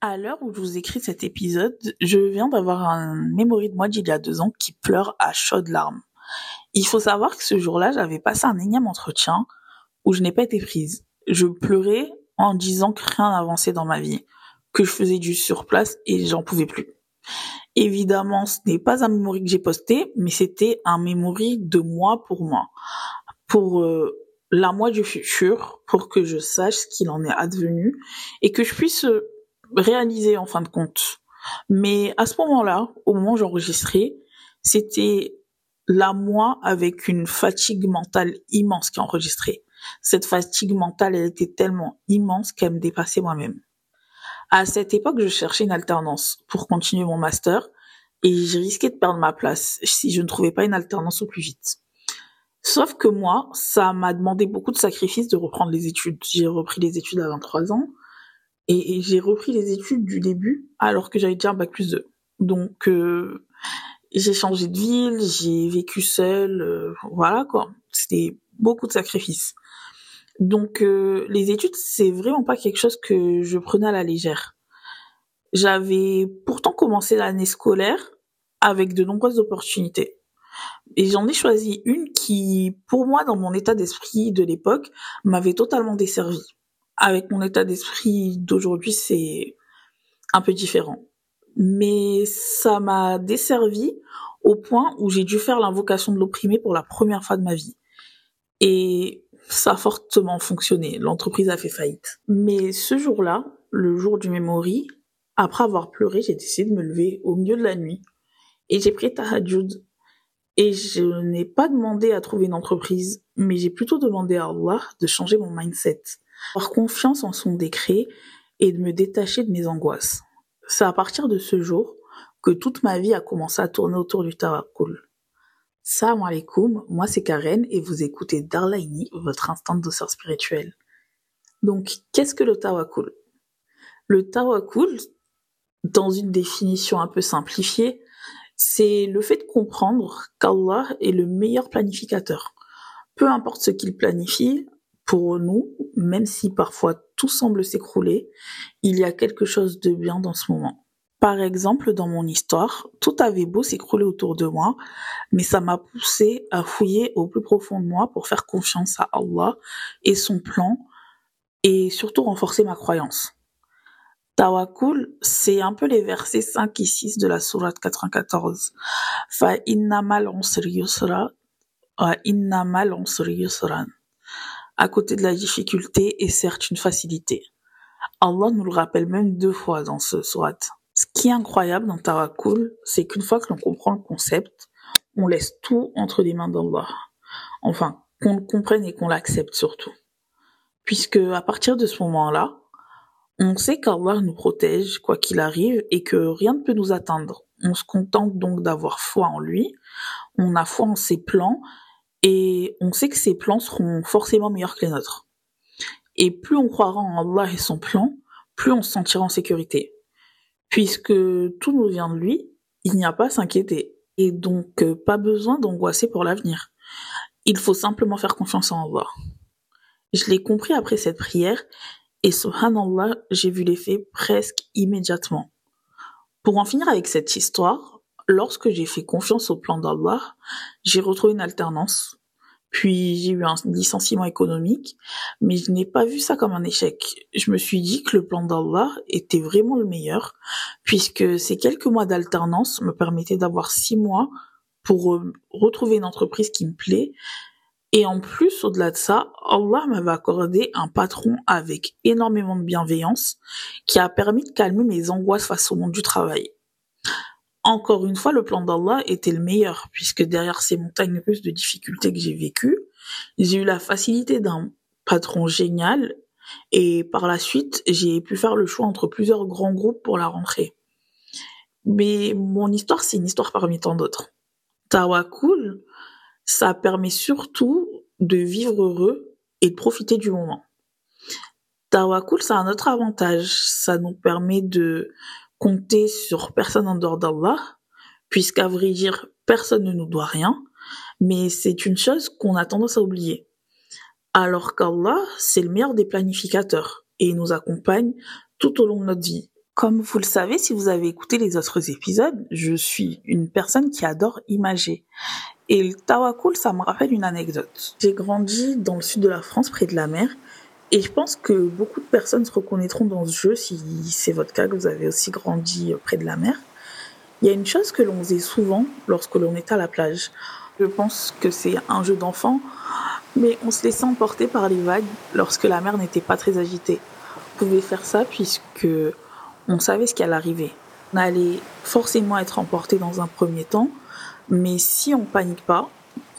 À l'heure où je vous écris cet épisode, je viens d'avoir un memory de moi d'il y a deux ans qui pleure à chaudes larmes. Il faut savoir que ce jour-là, j'avais passé un énième entretien où je n'ai pas été prise. Je pleurais en disant que rien n'avançait dans ma vie, que je faisais du surplace et j'en pouvais plus. Évidemment, ce n'est pas un memory que j'ai posté, mais c'était un memory de moi pour moi. Pour euh, la moi du futur, pour que je sache ce qu'il en est advenu et que je puisse euh, réalisé en fin de compte. Mais à ce moment-là, au moment où j'enregistrais, c'était la moi avec une fatigue mentale immense qui enregistrait. Cette fatigue mentale, elle était tellement immense qu'elle me dépassait moi-même. À cette époque, je cherchais une alternance pour continuer mon master et j'ai risqué de perdre ma place si je ne trouvais pas une alternance au plus vite. Sauf que moi, ça m'a demandé beaucoup de sacrifices de reprendre les études. J'ai repris les études à 23 ans et, j'ai repris les études du début alors que j'avais déjà un bac plus 2. Donc euh, j'ai changé de ville, j'ai vécu seule, euh, voilà quoi. C'était beaucoup de sacrifices. Donc euh, les études, c'est vraiment pas quelque chose que je prenais à la légère. J'avais pourtant commencé l'année scolaire avec de nombreuses opportunités. Et j'en ai choisi une qui, pour moi, dans mon état d'esprit de l'époque, m'avait totalement desservie avec mon état d'esprit d'aujourd'hui, c'est un peu différent. Mais ça m'a desservi au point où j'ai dû faire l'invocation de l'opprimé pour la première fois de ma vie. Et ça a fortement fonctionné. L'entreprise a fait faillite. Mais ce jour-là, le jour du memory, après avoir pleuré, j'ai décidé de me lever au milieu de la nuit. Et j'ai pris Tahajjud. Et je n'ai pas demandé à trouver une entreprise, mais j'ai plutôt demandé à Allah de changer mon mindset avoir confiance en son décret et de me détacher de mes angoisses. C'est à partir de ce jour que toute ma vie a commencé à tourner autour du tawakkul. Salam alaikum, moi c'est Karen et vous écoutez Darlaini, votre instant de douceur spirituelle. Donc, qu'est-ce que le tawakkul Le tawakkul, dans une définition un peu simplifiée, c'est le fait de comprendre qu'Allah est le meilleur planificateur. Peu importe ce qu'il planifie, pour nous, même si parfois tout semble s'écrouler, il y a quelque chose de bien dans ce moment. Par exemple, dans mon histoire, tout avait beau s'écrouler autour de moi, mais ça m'a poussé à fouiller au plus profond de moi pour faire confiance à Allah et son plan, et surtout renforcer ma croyance. Tawakul, c'est un peu les versets 5 et 6 de la sourate 94. Fa innamal yusra, innamal yusran à côté de la difficulté est certes une facilité. Allah nous le rappelle même deux fois dans ce surat. Ce qui est incroyable dans Tawakkul, c'est qu'une fois que l'on comprend le concept, on laisse tout entre les mains d'Allah. Enfin, qu'on le comprenne et qu'on l'accepte surtout. Puisque à partir de ce moment-là, on sait qu'Allah nous protège quoi qu'il arrive et que rien ne peut nous atteindre. On se contente donc d'avoir foi en lui, on a foi en ses plans et on sait que ses plans seront forcément meilleurs que les nôtres. Et plus on croira en Allah et son plan, plus on se sentira en sécurité. Puisque tout nous vient de lui, il n'y a pas à s'inquiéter. Et donc, euh, pas besoin d'angoisser pour l'avenir. Il faut simplement faire confiance en Allah. Je l'ai compris après cette prière, et subhanallah, j'ai vu l'effet presque immédiatement. Pour en finir avec cette histoire, lorsque j'ai fait confiance au plan d'Allah, j'ai retrouvé une alternance. Puis j'ai eu un licenciement économique, mais je n'ai pas vu ça comme un échec. Je me suis dit que le plan d'Allah était vraiment le meilleur, puisque ces quelques mois d'alternance me permettaient d'avoir six mois pour euh, retrouver une entreprise qui me plaît. Et en plus, au-delà de ça, Allah m'avait accordé un patron avec énormément de bienveillance qui a permis de calmer mes angoisses face au monde du travail. Encore une fois, le plan d'Allah était le meilleur, puisque derrière ces montagnes russes de difficultés que j'ai vécues, j'ai eu la facilité d'un patron génial, et par la suite, j'ai pu faire le choix entre plusieurs grands groupes pour la rentrée. Mais mon histoire, c'est une histoire parmi tant d'autres. Tawakul, ça permet surtout de vivre heureux et de profiter du moment. Tawakul, ça a un autre avantage. Ça nous permet de compter sur personne en dehors d'Allah, puisqu'à vrai dire, personne ne nous doit rien, mais c'est une chose qu'on a tendance à oublier. Alors qu'Allah, c'est le meilleur des planificateurs et nous accompagne tout au long de notre vie, Comme vous le savez, si vous avez écouté les autres épisodes, je suis une personne qui adore imager. Et le tawakul, ça me rappelle une anecdote. J'ai grandi dans le sud de la France, près de la mer, et je pense que beaucoup de personnes se reconnaîtront dans ce jeu si c'est votre cas, que vous avez aussi grandi près de la mer. Il y a une chose que l'on faisait souvent lorsque l'on était à la plage. Je pense que c'est un jeu d'enfant, mais on se laissait emporter par les vagues lorsque la mer n'était pas très agitée. On pouvait faire ça puisque on savait ce qui allait arriver. On allait forcément être emporté dans un premier temps, mais si on panique pas,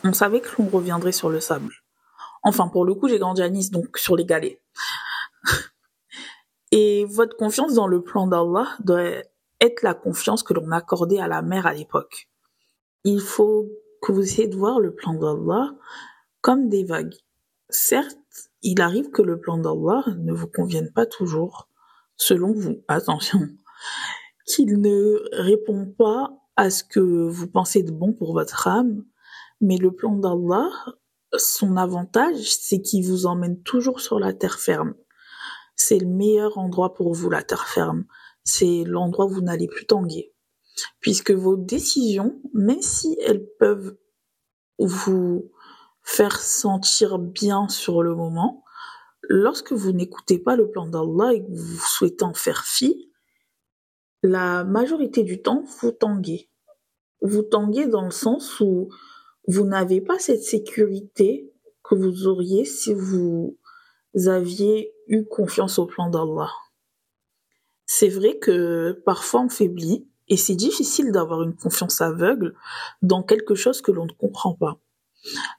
on savait que l'on reviendrait sur le sable. Enfin, pour le coup, j'ai grandi à Nice, donc sur les galets. Et votre confiance dans le plan d'Allah doit être la confiance que l'on accordait à la mer à l'époque. Il faut que vous essayiez de voir le plan d'Allah comme des vagues. Certes, il arrive que le plan d'Allah ne vous convienne pas toujours, selon vous, attention, qu'il ne répond pas à ce que vous pensez de bon pour votre âme, mais le plan d'Allah, son avantage, c'est qu'il vous emmène toujours sur la terre ferme. C'est le meilleur endroit pour vous, la terre ferme. C'est l'endroit où vous n'allez plus tanguer. Puisque vos décisions, même si elles peuvent vous faire sentir bien sur le moment, lorsque vous n'écoutez pas le plan d'Allah et que vous souhaitez en faire fi, la majorité du temps, vous tanguez. Vous tanguez dans le sens où vous n'avez pas cette sécurité que vous auriez si vous aviez eu confiance au plan d'Allah. C'est vrai que parfois on faiblit et c'est difficile d'avoir une confiance aveugle dans quelque chose que l'on ne comprend pas.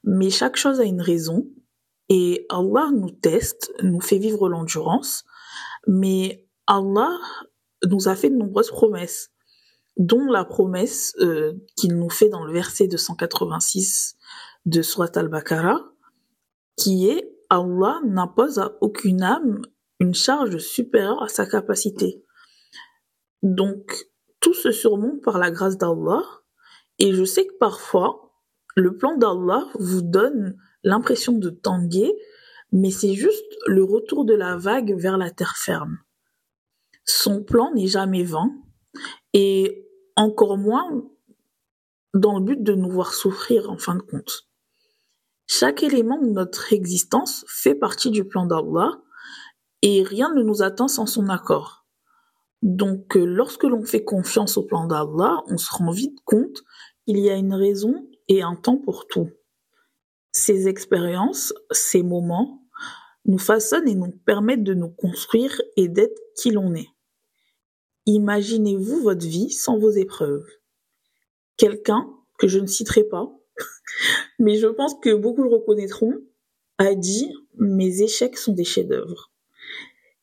Mais chaque chose a une raison et Allah nous teste, nous fait vivre l'endurance, mais Allah nous a fait de nombreuses promesses, dont la promesse euh, qu'il nous fait dans le verset 286 de Surat al-Baqarah, qui est Allah n'impose à aucune âme une charge supérieure à sa capacité. Donc, tout se surmonte par la grâce d'Allah, et je sais que parfois, le plan d'Allah vous donne l'impression de tanguer, mais c'est juste le retour de la vague vers la terre ferme. Son plan n'est jamais vain, et encore moins dans le but de nous voir souffrir en fin de compte. Chaque élément de notre existence fait partie du plan d'Allah, et rien ne nous attend sans son accord. Donc euh, lorsque l'on fait confiance au plan d'Allah, on se rend vite compte qu'il y a une raison et un temps pour tout. Ces expériences, ces moments, nous façonnent et nous permettent de nous construire et d'être qui l'on est. Imaginez-vous votre vie sans vos épreuves. Quelqu'un, que je ne citerai pas, mais je pense que beaucoup le reconnaîtront, a dit Mes échecs sont des chefs-d'œuvre.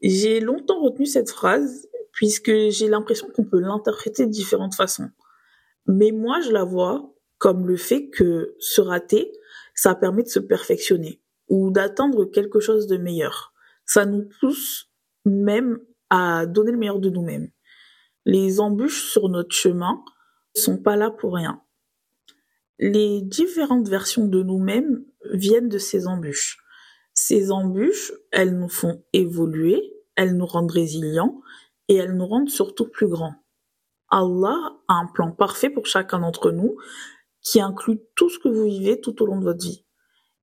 J'ai longtemps retenu cette phrase puisque j'ai l'impression qu'on peut l'interpréter de différentes façons. Mais moi, je la vois comme le fait que se rater, ça permet de se perfectionner ou d'atteindre quelque chose de meilleur. Ça nous pousse même à donner le meilleur de nous-mêmes. Les embûches sur notre chemin sont pas là pour rien. Les différentes versions de nous-mêmes viennent de ces embûches. Ces embûches, elles nous font évoluer, elles nous rendent résilients et elles nous rendent surtout plus grands. Allah a un plan parfait pour chacun d'entre nous qui inclut tout ce que vous vivez tout au long de votre vie.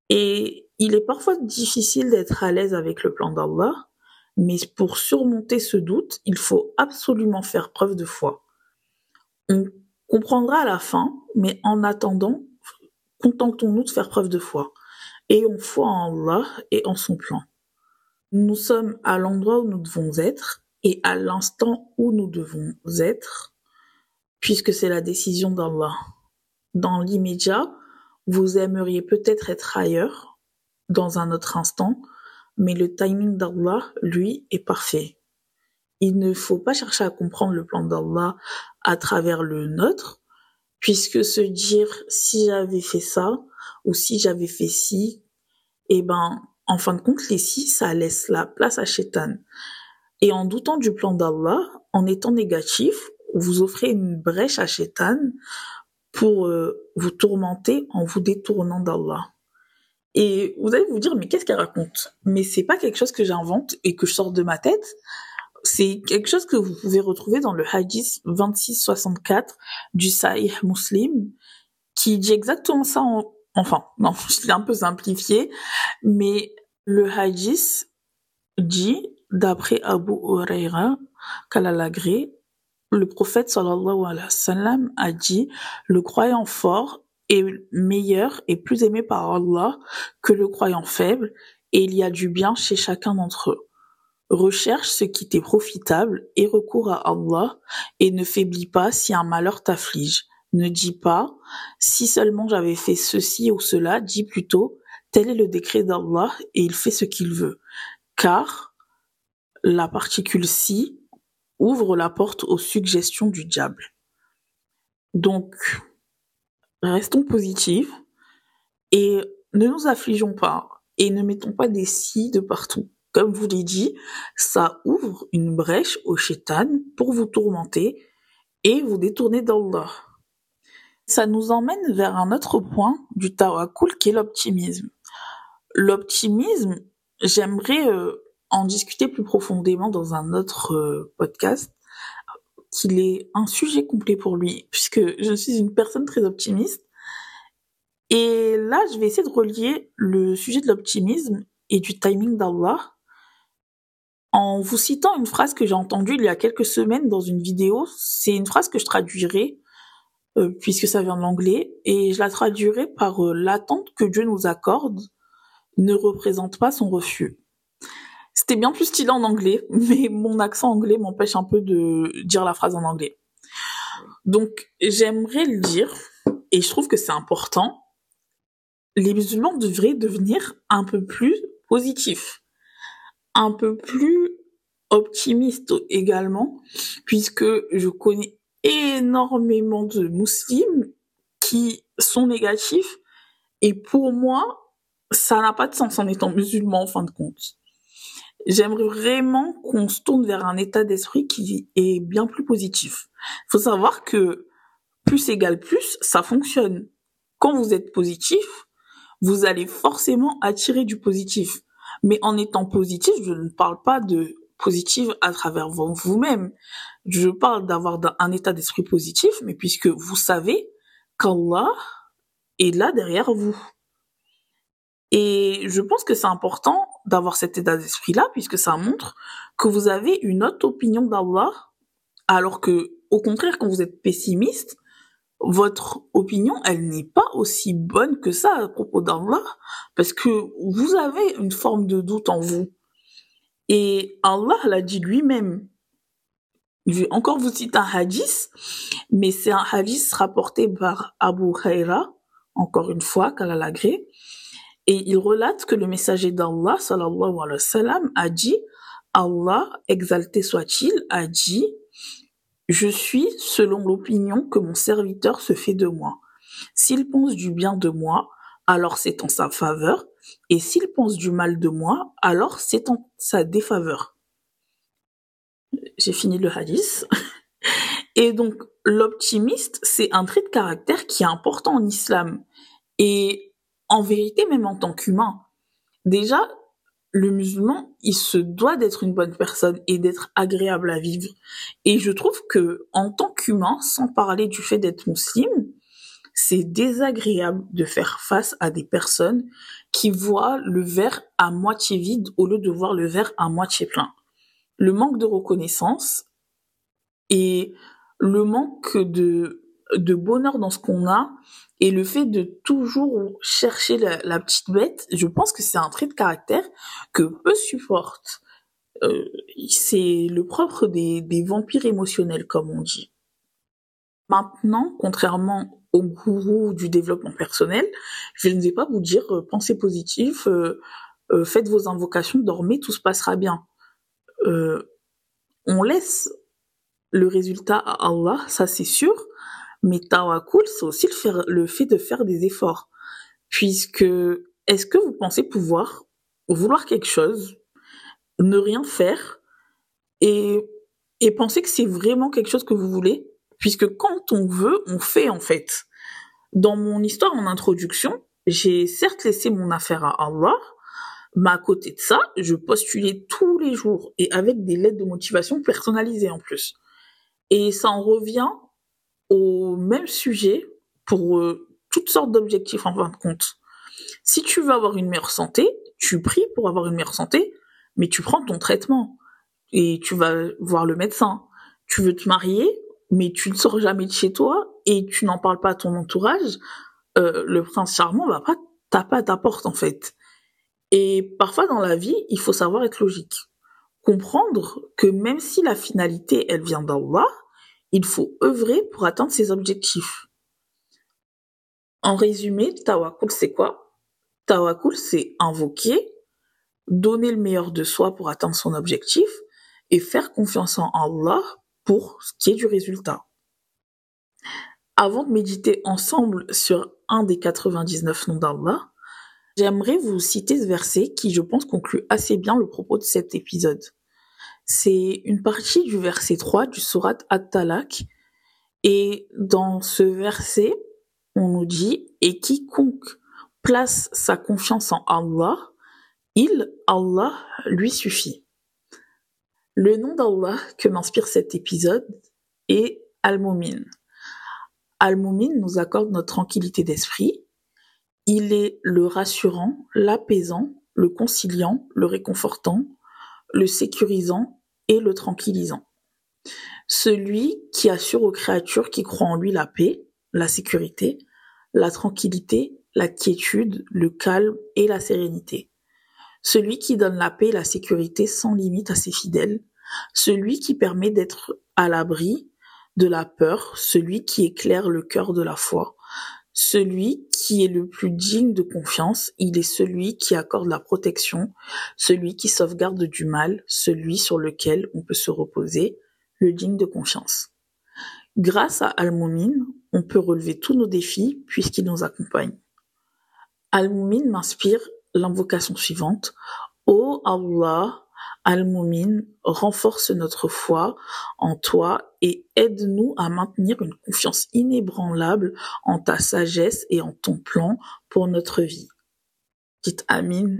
Et il est parfois difficile d'être à l'aise avec le plan d'Allah, mais pour surmonter ce doute, il faut absolument faire preuve de foi. On comprendra à la fin, mais en attendant, contentons-nous de faire preuve de foi. Ayons foi en Allah et en son plan. Nous sommes à l'endroit où nous devons être et à l'instant où nous devons être, puisque c'est la décision d'Allah. Dans l'immédiat, vous aimeriez peut-être être ailleurs, dans un autre instant, mais le timing d'Allah, lui, est parfait. Il ne faut pas chercher à comprendre le plan d'Allah à travers le nôtre, puisque se dire si j'avais fait ça ou si j'avais fait ci, eh ben, en fin de compte, les si, ça laisse la place à Shaitan. Et en doutant du plan d'Allah, en étant négatif, vous offrez une brèche à Shaitan pour euh, vous tourmenter en vous détournant d'Allah. Et vous allez vous dire, mais qu'est-ce qu'elle raconte? Mais c'est pas quelque chose que j'invente et que je sors de ma tête. c'est quelque chose que vous pouvez retrouver dans le hadith 2664 du Sahih Muslim, qui dit exactement ça en, enfin, non, je l'ai un peu simplifié, mais le hadith dit, d'après Abu Huraira, qu'Allah le prophète sallallahu alayhi wa sallam a dit, le croyant fort est meilleur et plus aimé par Allah que le croyant faible, et il y a du bien chez chacun d'entre eux. Recherche ce qui t'est profitable et recours à Allah et ne faiblis pas si un malheur t'afflige. Ne dis pas si seulement j'avais fait ceci ou cela, dis plutôt tel est le décret d'Allah et il fait ce qu'il veut. Car la particule si ouvre la porte aux suggestions du diable. Donc, restons positifs et ne nous affligeons pas et ne mettons pas des si de partout. Comme vous l'ai dit, ça ouvre une brèche au shaitan pour vous tourmenter et vous détourner d'Allah. Ça nous emmène vers un autre point du tawakkul qui est l'optimisme. L'optimisme, j'aimerais euh, en discuter plus profondément dans un autre euh, podcast, qu'il est un sujet complet pour lui, puisque je suis une personne très optimiste. Et là, je vais essayer de relier le sujet de l'optimisme et du timing d'Allah en vous citant une phrase que j'ai entendue il y a quelques semaines dans une vidéo. C'est une phrase que je traduirai, euh, puisque ça vient de l'anglais, et je la traduirai par euh, l'attente que Dieu nous accorde ne représente pas son refus. C'était bien plus stylé en anglais, mais mon accent anglais m'empêche un peu de dire la phrase en anglais. Donc j'aimerais le dire, et je trouve que c'est important, les musulmans devraient devenir un peu plus positifs un peu plus optimiste également, puisque je connais énormément de musulmans qui sont négatifs, et pour moi, ça n'a pas de sens en étant musulman en fin de compte. J'aimerais vraiment qu'on se tourne vers un état d'esprit qui est bien plus positif. Il faut savoir que plus égale plus, ça fonctionne. Quand vous êtes positif, vous allez forcément attirer du positif. Mais en étant positif, je ne parle pas de positif à travers vous-même. Je parle d'avoir un état d'esprit positif, mais puisque vous savez qu'Allah est là derrière vous. Et je pense que c'est important d'avoir cet état d'esprit-là, puisque ça montre que vous avez une autre opinion d'Allah, alors que, au contraire, quand vous êtes pessimiste, votre opinion, elle n'est pas aussi bonne que ça à propos d'Allah, parce que vous avez une forme de doute en vous. Et Allah l'a dit lui-même. Je vais encore vous citer un hadith, mais c'est un hadith rapporté par Abu Huraira, encore une fois, qu'Allah l'agré. Et il relate que le messager d'Allah, sallallahu alayhi wa sallam, a dit, Allah, exalté soit-il, a dit, je suis selon l'opinion que mon serviteur se fait de moi. S'il pense du bien de moi, alors c'est en sa faveur, et s'il pense du mal de moi, alors c'est en sa défaveur. J'ai fini le hadith. Et donc, l'optimiste, c'est un trait de caractère qui est important en islam. Et en vérité, même en tant qu'humain. Déjà, le musulman, il se doit d'être une bonne personne et d'être agréable à vivre. Et je trouve que, en tant qu'humain, sans parler du fait d'être musulman, c'est désagréable de faire face à des personnes qui voient le verre à moitié vide au lieu de voir le verre à moitié plein. Le manque de reconnaissance et le manque de, de bonheur dans ce qu'on a et le fait de toujours chercher la, petite bête, je pense que c'est un trait de caractère que peu supportent. Euh, c'est le propre des, des vampires émotionnels, comme on dit. Maintenant, contrairement au gourou du développement personnel, je ne vais pas vous dire euh, pensez positif, euh, euh, faites vos invocations, dormez, tout se passera bien. on laisse le résultat à Allah, ça c'est sûr, mais tawakkul, c'est aussi le, fait de faire des efforts. Puisque, est-ce que vous pensez pouvoir vouloir quelque chose, ne rien faire, et, et penser que c'est vraiment quelque chose que vous voulez? Puisque quand on veut, on fait en fait. Dans mon histoire en introduction, j'ai certes laissé mon affaire à Allah, Mais à côté de ça, je postulais tous les jours et avec des lettres de motivation personnalisées en plus. Et ça en revient au même sujet pour euh, toutes sortes d'objectifs en fin de compte. Si tu veux avoir une meilleure santé, tu pries pour avoir une meilleure santé, mais tu prends ton traitement et tu vas voir le médecin. Tu veux te marier, mais tu ne sors jamais de chez toi et tu n'en parles pas à ton entourage. Euh, le prince charmant va pas taper à ta porte en fait. Et parfois dans la vie, il faut savoir être logique. Comprendre que même si la finalité, elle vient d'Allah, il faut œuvrer pour atteindre ses objectifs. En résumé, Tawakul, c'est quoi? Tawakul, c'est invoquer, donner le meilleur de soi pour atteindre son objectif et faire confiance en Allah pour ce qui est du résultat. Avant de méditer ensemble sur un des 99 noms d'Allah, j'aimerais vous citer ce verset qui, je pense, conclut assez bien le propos de cet épisode. C'est une partie du verset 3 du surat At-Talak. Et dans ce verset, on nous dit, et quiconque place sa confiance en Allah, il, Allah, lui suffit. Le nom d'Allah que m'inspire cet épisode est Al-Mumin. Al-Mumin nous accorde notre tranquillité d'esprit. Il est le rassurant, l'apaisant, le conciliant, le réconfortant, le sécurisant et le tranquillisant. Celui qui assure aux créatures qui croient en lui la paix, la sécurité, la tranquillité, la quiétude, le calme et la sérénité. Celui qui donne la paix et la sécurité sans limite à ses fidèles. Celui qui permet d'être à l'abri de la peur, celui qui éclaire le cœur de la foi, celui qui est le plus digne de confiance, il est celui qui accorde la protection, celui qui sauvegarde du mal, celui sur lequel on peut se reposer, le digne de confiance. Grâce à Al-Mumin, on peut relever tous nos défis puisqu'il nous accompagne. Al-Mumin m'inspire l'invocation suivante. Allah, Al-Mumin, renforce notre foi en toi et aide-nous à maintenir une confiance inébranlable en ta sagesse et en ton plan pour notre vie. Dites Amin.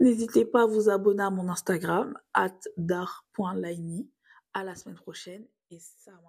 N'hésitez pas à vous abonner à mon Instagram, at dar.laini. À la semaine prochaine et salam